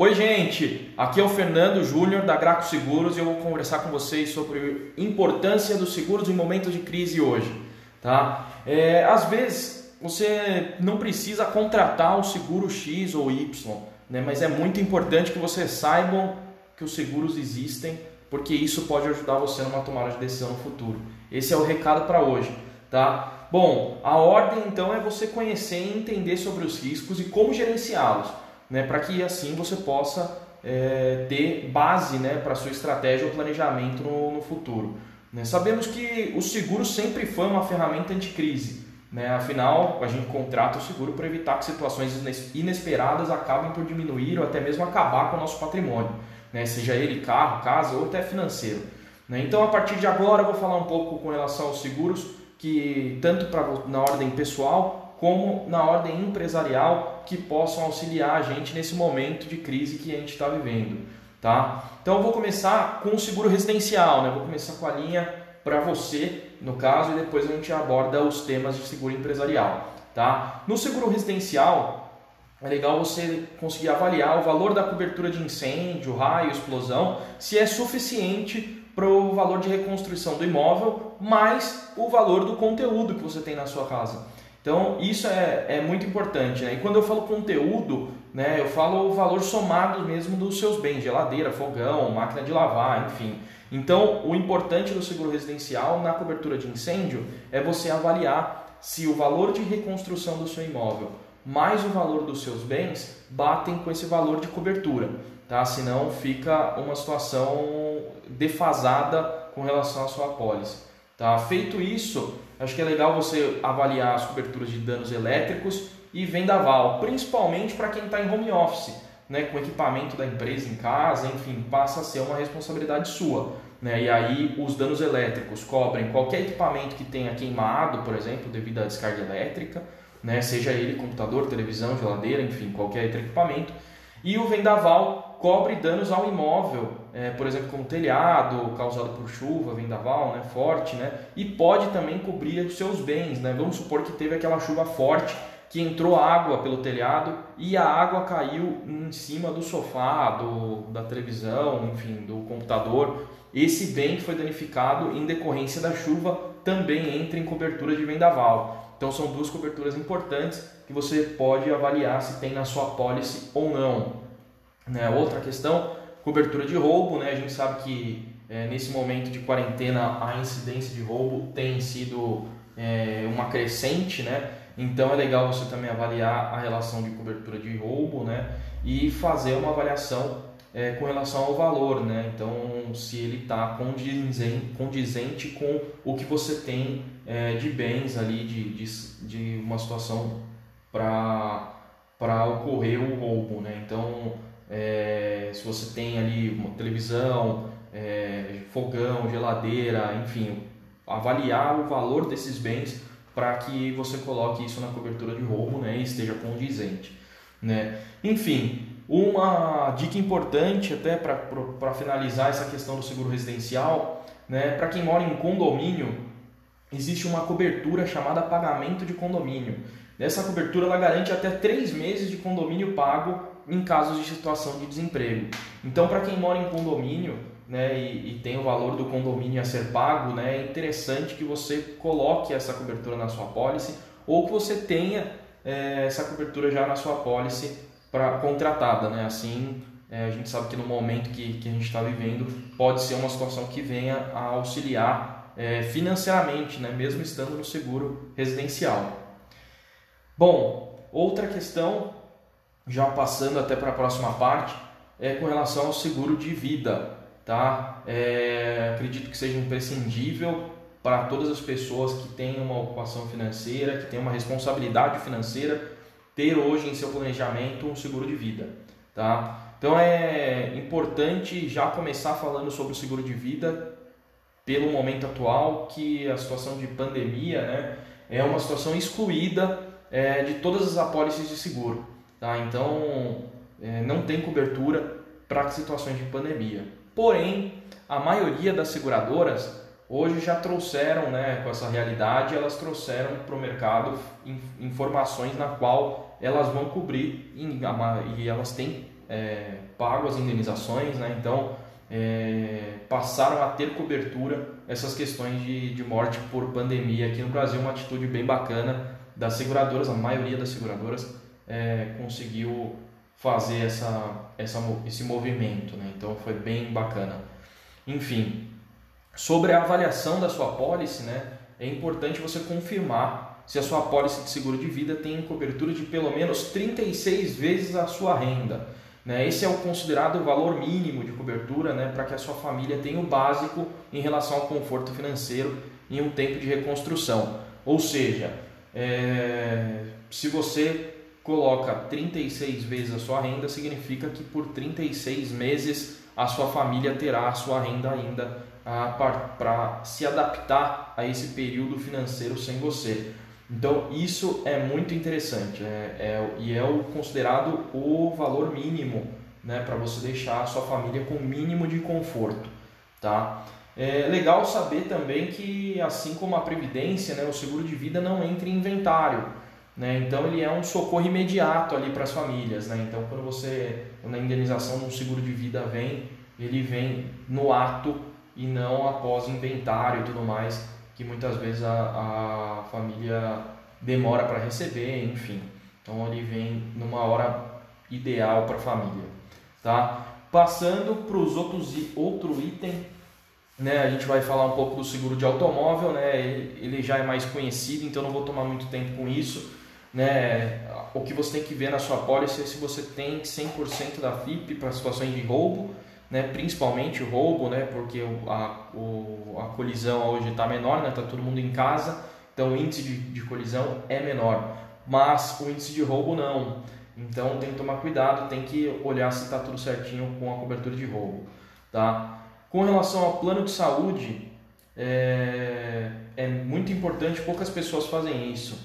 Oi, gente! Aqui é o Fernando Júnior da Graco Seguros e eu vou conversar com vocês sobre a importância dos seguros em momentos de crise hoje. Tá? É, às vezes você não precisa contratar o seguro X ou Y, né? mas é muito importante que você saibam que os seguros existem, porque isso pode ajudar você numa tomada de decisão no futuro. Esse é o recado para hoje. Tá? Bom, a ordem então é você conhecer e entender sobre os riscos e como gerenciá-los né, para que assim você possa é, ter base né, para sua estratégia ou planejamento no, no futuro. Né? Sabemos que o seguro sempre foi uma ferramenta anticrise. Né? Afinal, a gente contrata o seguro para evitar que situações inesperadas acabem por diminuir ou até mesmo acabar com o nosso patrimônio, né? seja ele carro, casa ou até financeiro. Né? Então, a partir de agora, eu vou falar um pouco com relação aos seguros, que tanto pra, na ordem pessoal como na ordem empresarial que possam auxiliar a gente nesse momento de crise que a gente está vivendo. Tá? Então eu vou começar com o seguro residencial, né? vou começar com a linha para você, no caso, e depois a gente aborda os temas de seguro empresarial. Tá? No seguro residencial, é legal você conseguir avaliar o valor da cobertura de incêndio, raio, explosão, se é suficiente para o valor de reconstrução do imóvel, mais o valor do conteúdo que você tem na sua casa. Então, isso é, é muito importante. Né? E quando eu falo conteúdo, né, eu falo o valor somado mesmo dos seus bens, geladeira, fogão, máquina de lavar, enfim. Então, o importante do seguro residencial na cobertura de incêndio é você avaliar se o valor de reconstrução do seu imóvel mais o valor dos seus bens batem com esse valor de cobertura, tá? Senão fica uma situação defasada com relação à sua apólice. Tá? Feito isso, acho que é legal você avaliar as coberturas de danos elétricos e vendaval, principalmente para quem está em home office, né, com equipamento da empresa em casa, enfim, passa a ser uma responsabilidade sua. Né? E aí os danos elétricos cobrem qualquer equipamento que tenha queimado, por exemplo, devido à descarga elétrica, né? seja ele computador, televisão, geladeira, enfim, qualquer outro equipamento. E o vendaval cobre danos ao imóvel, é, por exemplo, como telhado causado por chuva, vendaval, né, forte, né, e pode também cobrir os seus bens, né. Vamos supor que teve aquela chuva forte que entrou água pelo telhado e a água caiu em cima do sofá, do, da televisão, enfim, do computador. Esse bem que foi danificado em decorrência da chuva também entra em cobertura de vendaval. Então são duas coberturas importantes que você pode avaliar se tem na sua pólice ou não. Né? Outra questão, cobertura de roubo. Né? A gente sabe que é, nesse momento de quarentena a incidência de roubo tem sido é, uma crescente, né? Então é legal você também avaliar a relação de cobertura de roubo, né? E fazer uma avaliação é, com relação ao valor, né? Então se ele está condizente, condizente com o que você tem é, de bens ali, de, de, de uma situação para ocorrer o roubo, né? Então é, se você tem ali uma televisão, é, fogão, geladeira, enfim, avaliar o valor desses bens para que você coloque isso na cobertura de roubo né, e esteja condizente. Né? Enfim, uma dica importante até para finalizar essa questão do seguro residencial, né, para quem mora em condomínio, existe uma cobertura chamada pagamento de condomínio. Essa cobertura ela garante até três meses de condomínio pago em casos de situação de desemprego. Então, para quem mora em condomínio né, e, e, tem o valor do condomínio a ser pago, né, é interessante que você coloque essa cobertura na sua pólice ou que você tenha é, essa cobertura já na sua pólice contratada. Né? Assim, é, a gente sabe que no momento que, que a gente está vivendo pode ser uma situação que venha a auxiliar é, financeiramente, né, mesmo estando no seguro residencial. Bom, outra questão já passando até para a próxima parte, é com relação ao seguro de vida. Tá? É, acredito que seja imprescindível para todas as pessoas que têm uma ocupação financeira, que têm uma responsabilidade financeira, ter hoje em seu planejamento um seguro de vida. Tá? Então é importante já começar falando sobre o seguro de vida pelo momento atual, que a situação de pandemia né, é uma situação excluída é, de todas as apólices de seguro. Tá? Então, é, não tem cobertura para situações de pandemia. Porém, a maioria das seguradoras hoje já trouxeram, né, com essa realidade, elas trouxeram para o mercado informações na qual elas vão cobrir e elas têm é, pago as indenizações, né? então é, passaram a ter cobertura essas questões de, de morte por pandemia aqui no Brasil, uma atitude bem bacana das seguradoras, a maioria das seguradoras é, conseguiu fazer essa, essa, esse movimento, né? então foi bem bacana. Enfim, sobre a avaliação da sua pólice, né, é importante você confirmar se a sua pólice de seguro de vida tem cobertura de pelo menos 36 vezes a sua renda. Né? Esse é o considerado valor mínimo de cobertura né, para que a sua família tenha o básico em relação ao conforto financeiro em um tempo de reconstrução. Ou seja, é, se você coloca 36 vezes a sua renda, significa que por 36 meses a sua família terá a sua renda ainda para se adaptar a esse período financeiro sem você. Então isso é muito interessante é, é, e é o considerado o valor mínimo né, para você deixar a sua família com o mínimo de conforto. Tá? É legal saber também que assim como a Previdência, né, o seguro de vida não entra em inventário. Né? Então ele é um socorro imediato ali para as famílias. Né? Então quando você, quando a indenização de um seguro de vida vem, ele vem no ato e não após inventário e tudo mais que muitas vezes a, a família demora para receber, enfim. Então ele vem numa hora ideal para a família, tá? Passando para os outros outro item, né? A gente vai falar um pouco do seguro de automóvel, né? Ele, ele já é mais conhecido, então não vou tomar muito tempo com isso, né? O que você tem que ver na sua pólice é se você tem 100% da FIP para situações de roubo né, principalmente o roubo, né, porque a, o, a colisão hoje está menor, está né, todo mundo em casa, então o índice de, de colisão é menor, mas o índice de roubo não. Então tem que tomar cuidado, tem que olhar se está tudo certinho com a cobertura de roubo. Tá? Com relação ao plano de saúde, é, é muito importante, poucas pessoas fazem isso,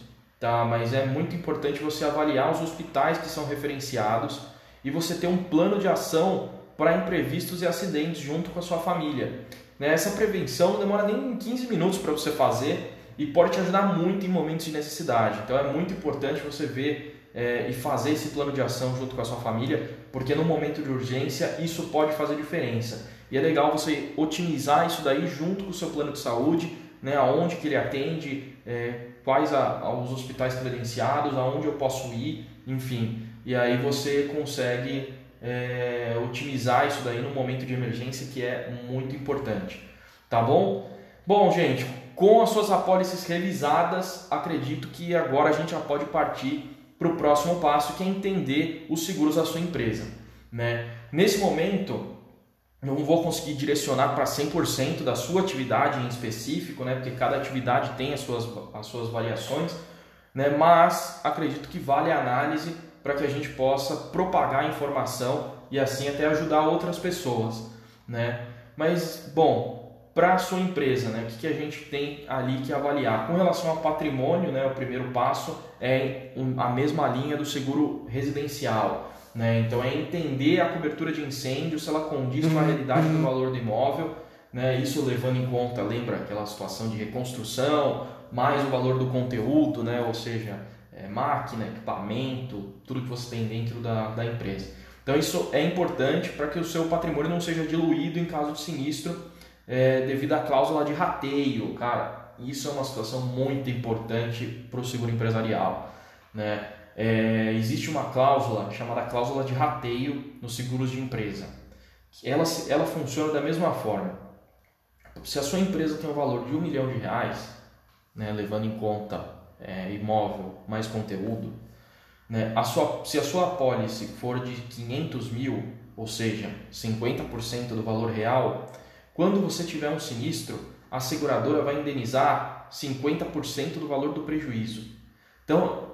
tá? mas é muito importante você avaliar os hospitais que são referenciados e você ter um plano de ação para imprevistos e acidentes junto com a sua família. Né? Essa prevenção não demora nem 15 minutos para você fazer e pode te ajudar muito em momentos de necessidade. Então é muito importante você ver é, e fazer esse plano de ação junto com a sua família, porque no momento de urgência isso pode fazer diferença. E é legal você otimizar isso daí junto com o seu plano de saúde, né, aonde que ele atende, é, quais a, os hospitais credenciados, aonde eu posso ir, enfim. E aí você consegue é, otimizar isso daí no momento de emergência, que é muito importante. Tá bom? Bom, gente, com as suas apólices revisadas, acredito que agora a gente já pode partir para o próximo passo, que é entender os seguros da sua empresa. Né? Nesse momento, não vou conseguir direcionar para 100% da sua atividade em específico, né? porque cada atividade tem as suas, as suas variações, né? mas acredito que vale a análise para que a gente possa propagar a informação e assim até ajudar outras pessoas, né? Mas, bom, para a sua empresa, né, o que, que a gente tem ali que avaliar? Com relação ao patrimônio, né, o primeiro passo é a mesma linha do seguro residencial. Né? Então, é entender a cobertura de incêndio, se ela condiz com a realidade do valor do imóvel, né? isso levando em conta, lembra aquela situação de reconstrução, mais o valor do conteúdo, né? ou seja, é, máquina, equipamento, tudo que você tem dentro da, da empresa. Então isso é importante para que o seu patrimônio não seja diluído em caso de sinistro é, devido à cláusula de rateio, cara. Isso é uma situação muito importante para o seguro empresarial, né? É, existe uma cláusula chamada cláusula de rateio nos seguros de empresa. Ela, ela funciona da mesma forma. Se a sua empresa tem um valor de um milhão de reais, né, levando em conta é, imóvel mais conteúdo, né? a sua, se a sua apólice for de 500 mil, ou seja, 50% do valor real, quando você tiver um sinistro, a seguradora vai indenizar 50% do valor do prejuízo. Então,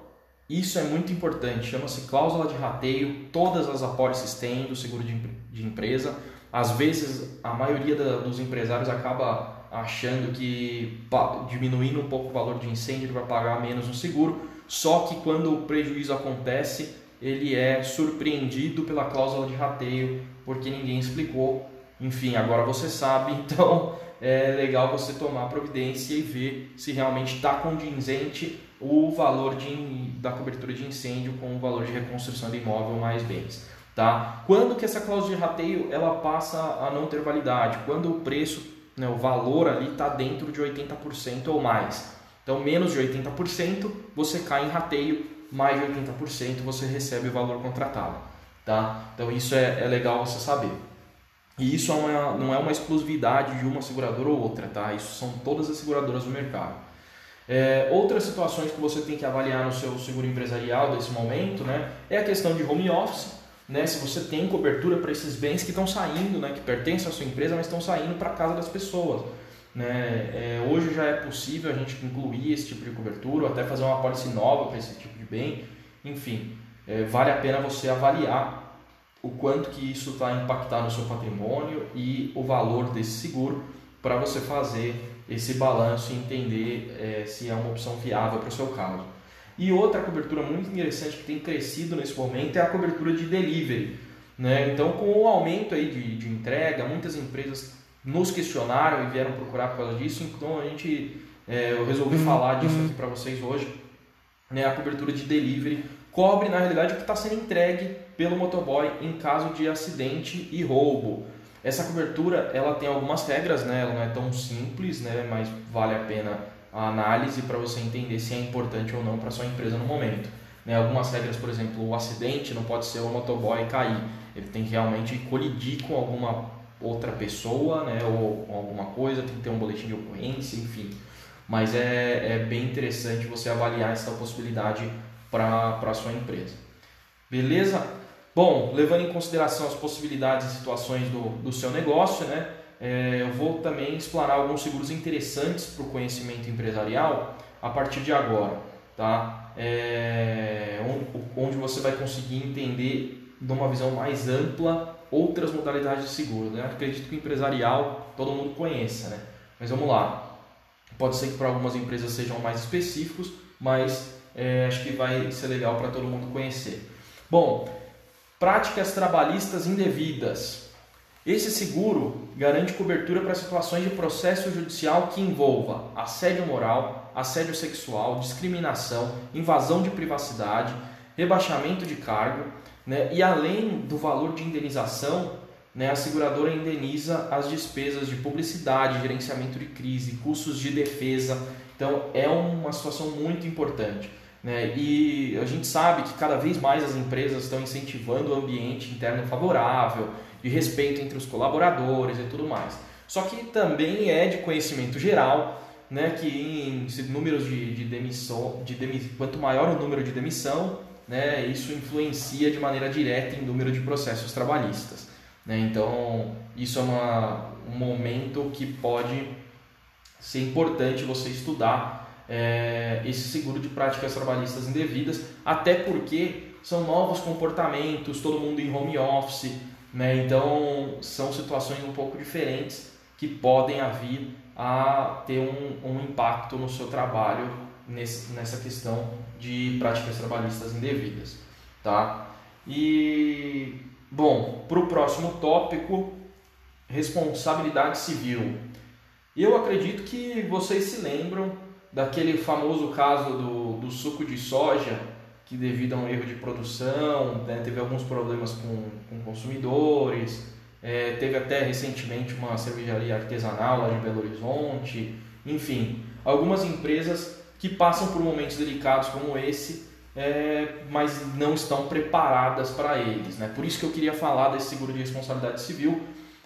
isso é muito importante, chama-se cláusula de rateio, todas as apólices têm do seguro de, de empresa. Às vezes, a maioria da, dos empresários acaba achando que diminuindo um pouco o valor de incêndio ele vai pagar menos no seguro, só que quando o prejuízo acontece, ele é surpreendido pela cláusula de rateio, porque ninguém explicou. Enfim, agora você sabe, então é legal você tomar providência e ver se realmente está condizente o valor de, da cobertura de incêndio com o valor de reconstrução do imóvel mais bens. Tá? Quando que essa cláusula de rateio ela passa a não ter validade? Quando o preço, né, o valor ali está dentro de 80% ou mais. Então, menos de 80% você cai em rateio, mais de 80% você recebe o valor contratado. Tá? Então, isso é, é legal você saber. E isso é uma, não é uma exclusividade de uma seguradora ou outra, tá? Isso são todas as seguradoras do mercado. É, outras situações que você tem que avaliar no seu seguro empresarial desse momento, né? É a questão de home office, né? Se você tem cobertura para esses bens que estão saindo, né? Que pertencem à sua empresa, mas estão saindo para casa das pessoas. Né? É, hoje já é possível a gente incluir esse tipo de cobertura, ou até fazer uma pólice nova para esse tipo de bem. Enfim, é, vale a pena você avaliar o quanto que isso está impactando no seu patrimônio e o valor desse seguro para você fazer esse balanço e entender é, se é uma opção viável para o seu caso. E outra cobertura muito interessante que tem crescido nesse momento é a cobertura de delivery. Né? Então, com o aumento aí de, de entrega, muitas empresas nos questionaram e vieram procurar por causa disso, então a gente, é, eu resolvi uhum. falar disso aqui para vocês hoje. Né? A cobertura de delivery cobre, na realidade, o que está sendo entregue pelo motoboy em caso de acidente e roubo. Essa cobertura ela tem algumas regras, né? ela não é tão simples, né? mas vale a pena a análise para você entender se é importante ou não para sua empresa no momento. Né? Algumas regras, por exemplo, o acidente não pode ser o motoboy cair, ele tem que realmente colidir com alguma outra pessoa né? ou, ou alguma coisa, tem que ter um boletim de ocorrência, enfim. Mas é, é bem interessante você avaliar essa possibilidade para a sua empresa. Beleza? Bom, levando em consideração as possibilidades e situações do, do seu negócio, né, é, eu vou também explorar alguns seguros interessantes para o conhecimento empresarial a partir de agora, tá? É, onde você vai conseguir entender de uma visão mais ampla outras modalidades de seguro. Né? Acredito que o empresarial todo mundo conheça, né? Mas vamos lá. Pode ser que para algumas empresas sejam mais específicos, mas é, acho que vai ser legal para todo mundo conhecer. Bom, práticas trabalhistas indevidas. Esse seguro garante cobertura para situações de processo judicial que envolva assédio moral, assédio sexual, discriminação, invasão de privacidade, rebaixamento de cargo, né? e além do valor de indenização, né, a seguradora indeniza as despesas de publicidade, gerenciamento de crise, custos de defesa. Então é uma situação muito importante. Né? E a gente sabe que cada vez mais as empresas estão incentivando o ambiente interno favorável, de respeito entre os colaboradores e tudo mais. Só que também é de conhecimento geral né, que em números de, de demissão, de quanto maior o número de demissão, né, isso influencia de maneira direta em número de processos trabalhistas. Né? Então, isso é uma, um momento que pode ser importante você estudar é, esse seguro de práticas trabalhistas indevidas, até porque são novos comportamentos, todo mundo em home office, né? então são situações um pouco diferentes que podem vir a ter um, um impacto no seu trabalho nesse, nessa questão de práticas trabalhistas indevidas. Tá? E, bom, para o próximo tópico, responsabilidade civil. Eu acredito que vocês se lembram daquele famoso caso do, do suco de soja, que devido a um erro de produção, né, teve alguns problemas com, com consumidores, é, teve até recentemente uma cervejaria artesanal lá de Belo Horizonte, enfim, algumas empresas que passam por momentos delicados como esse, é, mas não estão preparadas para eles. Né? Por isso que eu queria falar desse seguro de responsabilidade civil.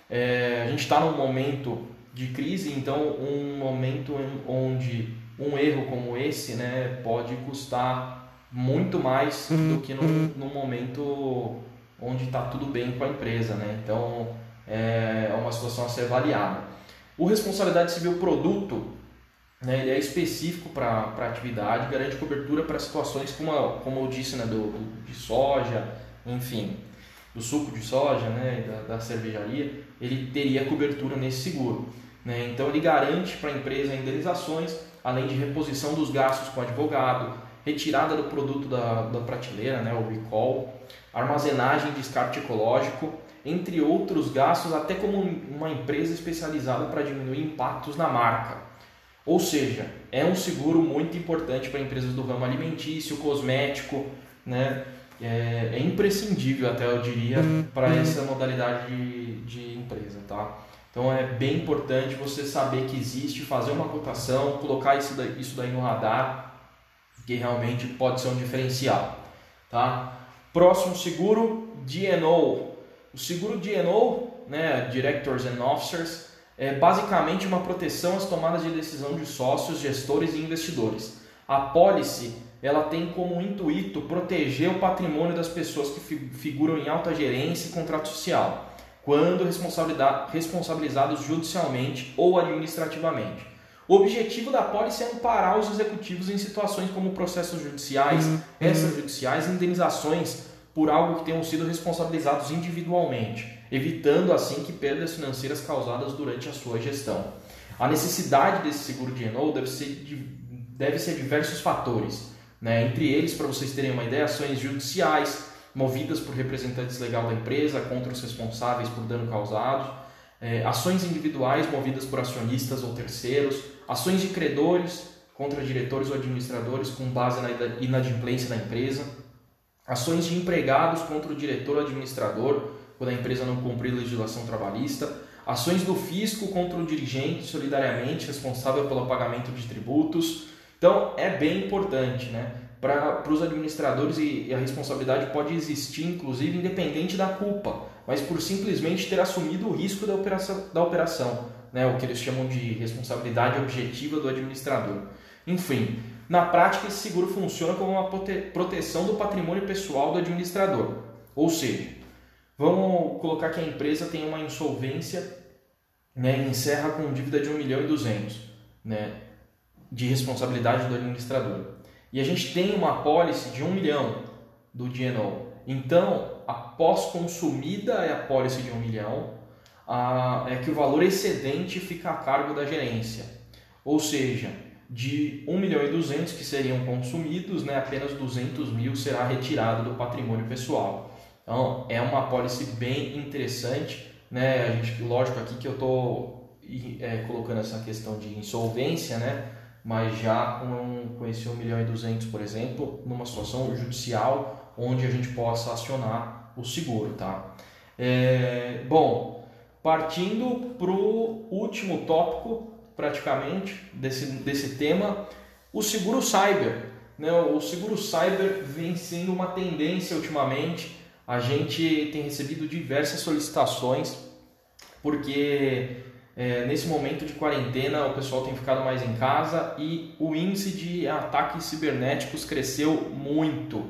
É, a gente está num momento de crise, então um momento onde um erro como esse né, pode custar muito mais do que no, no momento onde está tudo bem com a empresa. Né? Então é, é uma situação a ser avaliada. O responsabilidade civil produto né, ele é específico para a atividade, garante cobertura para situações como, a, como eu disse, né, do, do, de soja, enfim, do suco de soja, né, da, da cervejaria, ele teria cobertura nesse seguro. Né? Então ele garante para a empresa indenizações além de reposição dos gastos com advogado, retirada do produto da, da prateleira, né, o recall, armazenagem e descarte ecológico, entre outros gastos, até como uma empresa especializada para diminuir impactos na marca. Ou seja, é um seguro muito importante para empresas do ramo alimentício, cosmético, né? é, é imprescindível até eu diria para essa modalidade de, de empresa, tá? Então é bem importante você saber que existe, fazer uma cotação, colocar isso daí, isso daí no radar, que realmente pode ser um diferencial. Tá? Próximo seguro, DNO. O seguro DNO, né, Directors and Officers, é basicamente uma proteção às tomadas de decisão de sócios, gestores e investidores. A policy ela tem como intuito proteger o patrimônio das pessoas que figuram em alta gerência e contrato social quando responsabilizados judicialmente ou administrativamente. O objetivo da pólice é amparar os executivos em situações como processos judiciais, uhum. extrajudiciais e indenizações por algo que tenham sido responsabilizados individualmente, evitando assim que perdas financeiras causadas durante a sua gestão. A necessidade desse seguro de Enol deve ser, de, deve ser diversos fatores, né? entre eles, para vocês terem uma ideia, ações judiciais, movidas por representantes legal da empresa contra os responsáveis por dano causado, é, ações individuais movidas por acionistas ou terceiros, ações de credores contra diretores ou administradores com base na inadimplência da empresa, ações de empregados contra o diretor ou administrador quando a empresa não cumprir legislação trabalhista, ações do fisco contra o dirigente solidariamente responsável pelo pagamento de tributos. Então é bem importante, né? Para os administradores e, e a responsabilidade pode existir, inclusive, independente da culpa, mas por simplesmente ter assumido o risco da operação, da operação né, o que eles chamam de responsabilidade objetiva do administrador. Enfim, na prática, esse seguro funciona como uma proteção do patrimônio pessoal do administrador. Ou seja, vamos colocar que a empresa tem uma insolvência né, e encerra com dívida de 1 milhão e 200 né, de responsabilidade do administrador. E a gente tem uma apólice de 1 milhão do DNO. Então, após consumida é a apólice de 1 milhão, a, é que o valor excedente fica a cargo da gerência. Ou seja, de 1 milhão e 200 que seriam consumidos, né, apenas 200 mil será retirado do patrimônio pessoal. Então, é uma apólice bem interessante. Né? A gente, lógico aqui que eu estou é, colocando essa questão de insolvência, né? Mas já com, com esse 1 milhão e 200, por exemplo, numa situação judicial onde a gente possa acionar o seguro, tá? É, bom, partindo para o último tópico, praticamente, desse, desse tema, o seguro cyber. Né? O seguro cyber vem sendo uma tendência ultimamente, a gente tem recebido diversas solicitações, porque é, nesse momento de quarentena, o pessoal tem ficado mais em casa e o índice de ataques cibernéticos cresceu muito.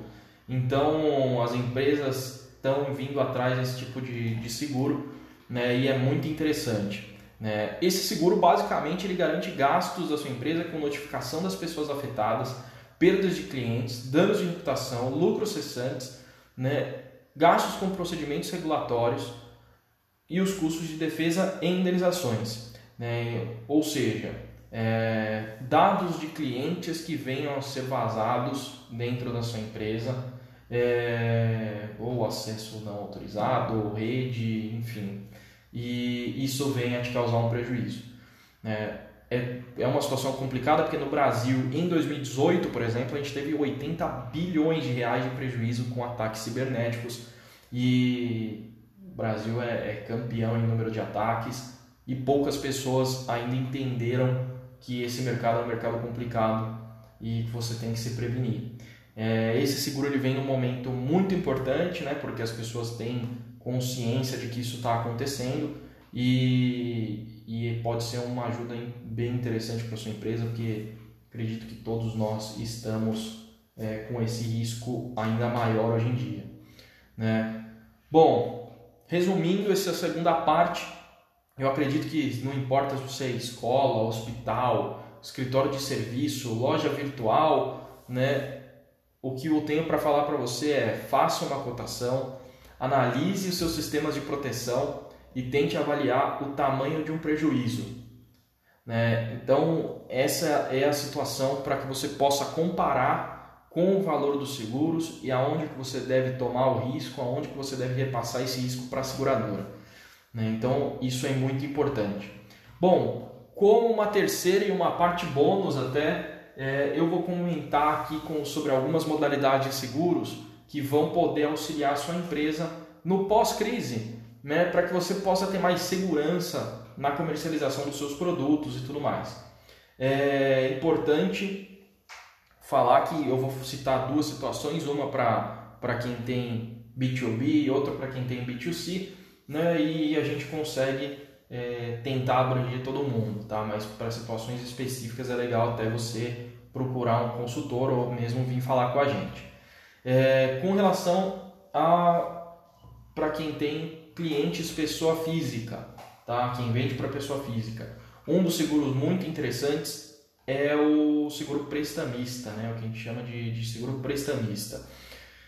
Então, as empresas estão vindo atrás desse tipo de, de seguro né, e é muito interessante. Né? Esse seguro, basicamente, ele garante gastos da sua empresa com notificação das pessoas afetadas, perdas de clientes, danos de reputação, lucros cessantes, né, gastos com procedimentos regulatórios, e os custos de defesa e indenizações. Né? Ou seja, é, dados de clientes que venham a ser vazados dentro da sua empresa, é, ou acesso não autorizado, ou rede, enfim, e isso venha a te causar um prejuízo. Né? É, é uma situação complicada porque no Brasil, em 2018, por exemplo, a gente teve 80 bilhões de reais de prejuízo com ataques cibernéticos e o Brasil é, é campeão em número de ataques e poucas pessoas ainda entenderam que esse mercado é um mercado complicado e que você tem que se prevenir. É, esse seguro ele vem num momento muito importante, né, porque as pessoas têm consciência de que isso está acontecendo e, e pode ser uma ajuda bem interessante para sua empresa, porque acredito que todos nós estamos é, com esse risco ainda maior hoje em dia. Né? Bom, Resumindo essa segunda parte, eu acredito que não importa se você é escola, hospital, escritório de serviço, loja virtual, né? O que eu tenho para falar para você é: faça uma cotação, analise os seus sistemas de proteção e tente avaliar o tamanho de um prejuízo. Né? Então, essa é a situação para que você possa comparar com o valor dos seguros e aonde que você deve tomar o risco, aonde que você deve repassar esse risco para a seguradora. Né? Então, isso é muito importante. Bom, como uma terceira e uma parte bônus até, é, eu vou comentar aqui com, sobre algumas modalidades de seguros que vão poder auxiliar a sua empresa no pós-crise, né, para que você possa ter mais segurança na comercialização dos seus produtos e tudo mais. É importante falar que eu vou citar duas situações, uma para quem tem B2B e outra para quem tem B2C, né, e a gente consegue é, tentar abranger todo mundo, tá? Mas para situações específicas é legal até você procurar um consultor ou mesmo vir falar com a gente. É, com relação a para quem tem clientes pessoa física, tá? Quem vende para pessoa física. Um dos seguros muito interessantes é o seguro prestamista, né? O que a gente chama de, de seguro prestamista.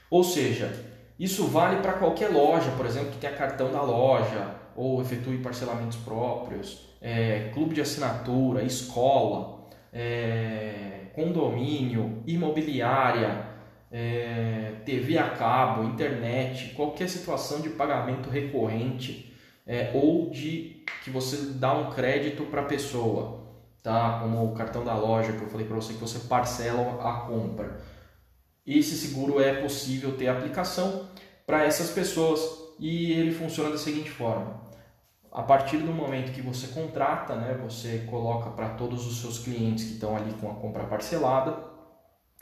Ou seja, isso vale para qualquer loja, por exemplo, que tenha cartão da loja ou efetue parcelamentos próprios, é, clube de assinatura, escola, é, condomínio, imobiliária, é, TV a cabo, internet, qualquer situação de pagamento recorrente é, ou de que você dá um crédito para a pessoa, tá? Como o cartão da loja que eu falei para você que você parcela a compra. Esse seguro é possível ter aplicação para essas pessoas e ele funciona da seguinte forma: a partir do momento que você contrata, né, você coloca para todos os seus clientes que estão ali com a compra parcelada,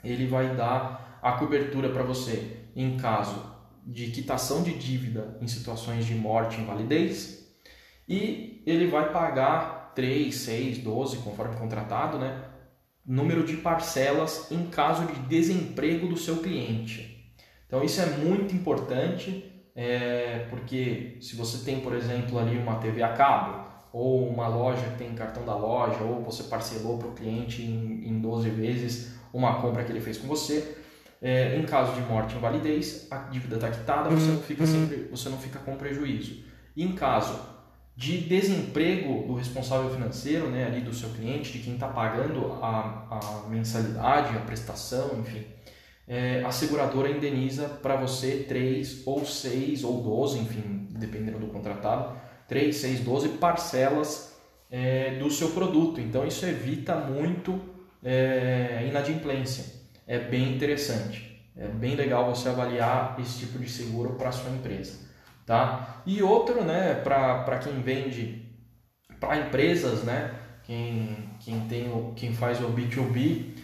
ele vai dar a cobertura para você em caso de quitação de dívida em situações de morte e invalidez e ele vai pagar 3, 6, 12, conforme contratado, né, número de parcelas em caso de desemprego do seu cliente. Então isso é muito importante, é, porque se você tem, por exemplo, ali uma TV a cabo, ou uma loja que tem cartão da loja, ou você parcelou para o cliente em, em 12 vezes uma compra que ele fez com você, é, em caso de morte e invalidez, a dívida está quitada, você não fica sempre, você não fica com prejuízo. E em caso de desemprego do responsável financeiro, né, ali do seu cliente, de quem está pagando a, a mensalidade, a prestação, enfim, é, a seguradora indeniza para você 3 ou 6 ou 12, enfim, dependendo do contratado, 3, 6, 12 parcelas é, do seu produto. Então isso evita muito é, inadimplência. É bem interessante. É bem legal você avaliar esse tipo de seguro para sua empresa. Tá? E outro, né, para quem vende para empresas, né, quem, quem, tem quem faz o B2B,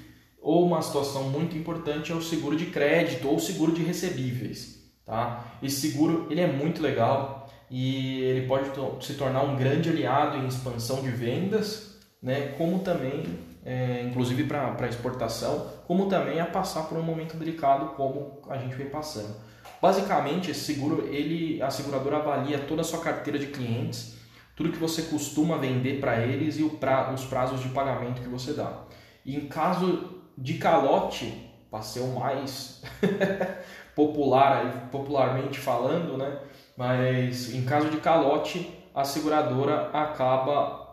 ou uma situação muito importante é o seguro de crédito ou seguro de recebíveis. Tá? Esse seguro ele é muito legal e ele pode se tornar um grande aliado em expansão de vendas, né, como também, é, inclusive para exportação, como também a passar por um momento delicado como a gente vem passando. Basicamente, esse seguro, ele, a seguradora avalia toda a sua carteira de clientes, tudo que você costuma vender para eles e pra, os prazos de pagamento que você dá. E em caso de calote, para ser o mais popular, popularmente falando, né? Mas em caso de calote, a seguradora acaba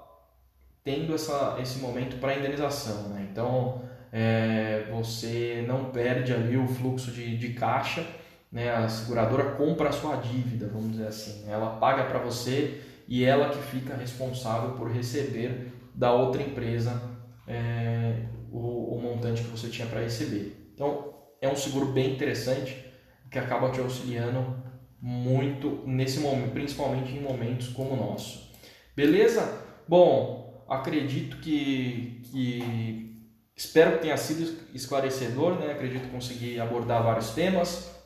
tendo essa, esse momento para indenização, né? Então, é, você não perde ali o fluxo de, de caixa né, a seguradora compra a sua dívida, vamos dizer assim. Né? Ela paga para você e ela que fica responsável por receber da outra empresa é, o, o montante que você tinha para receber. Então, é um seguro bem interessante que acaba te auxiliando muito nesse momento, principalmente em momentos como o nosso. Beleza? Bom, acredito que, que espero que tenha sido esclarecedor, né? Acredito conseguir abordar vários temas.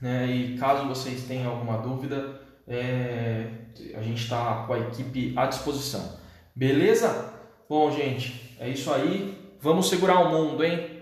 Né? E caso vocês tenham alguma dúvida, é, a gente está com a equipe à disposição. Beleza? Bom, gente, é isso aí. Vamos segurar o mundo, hein?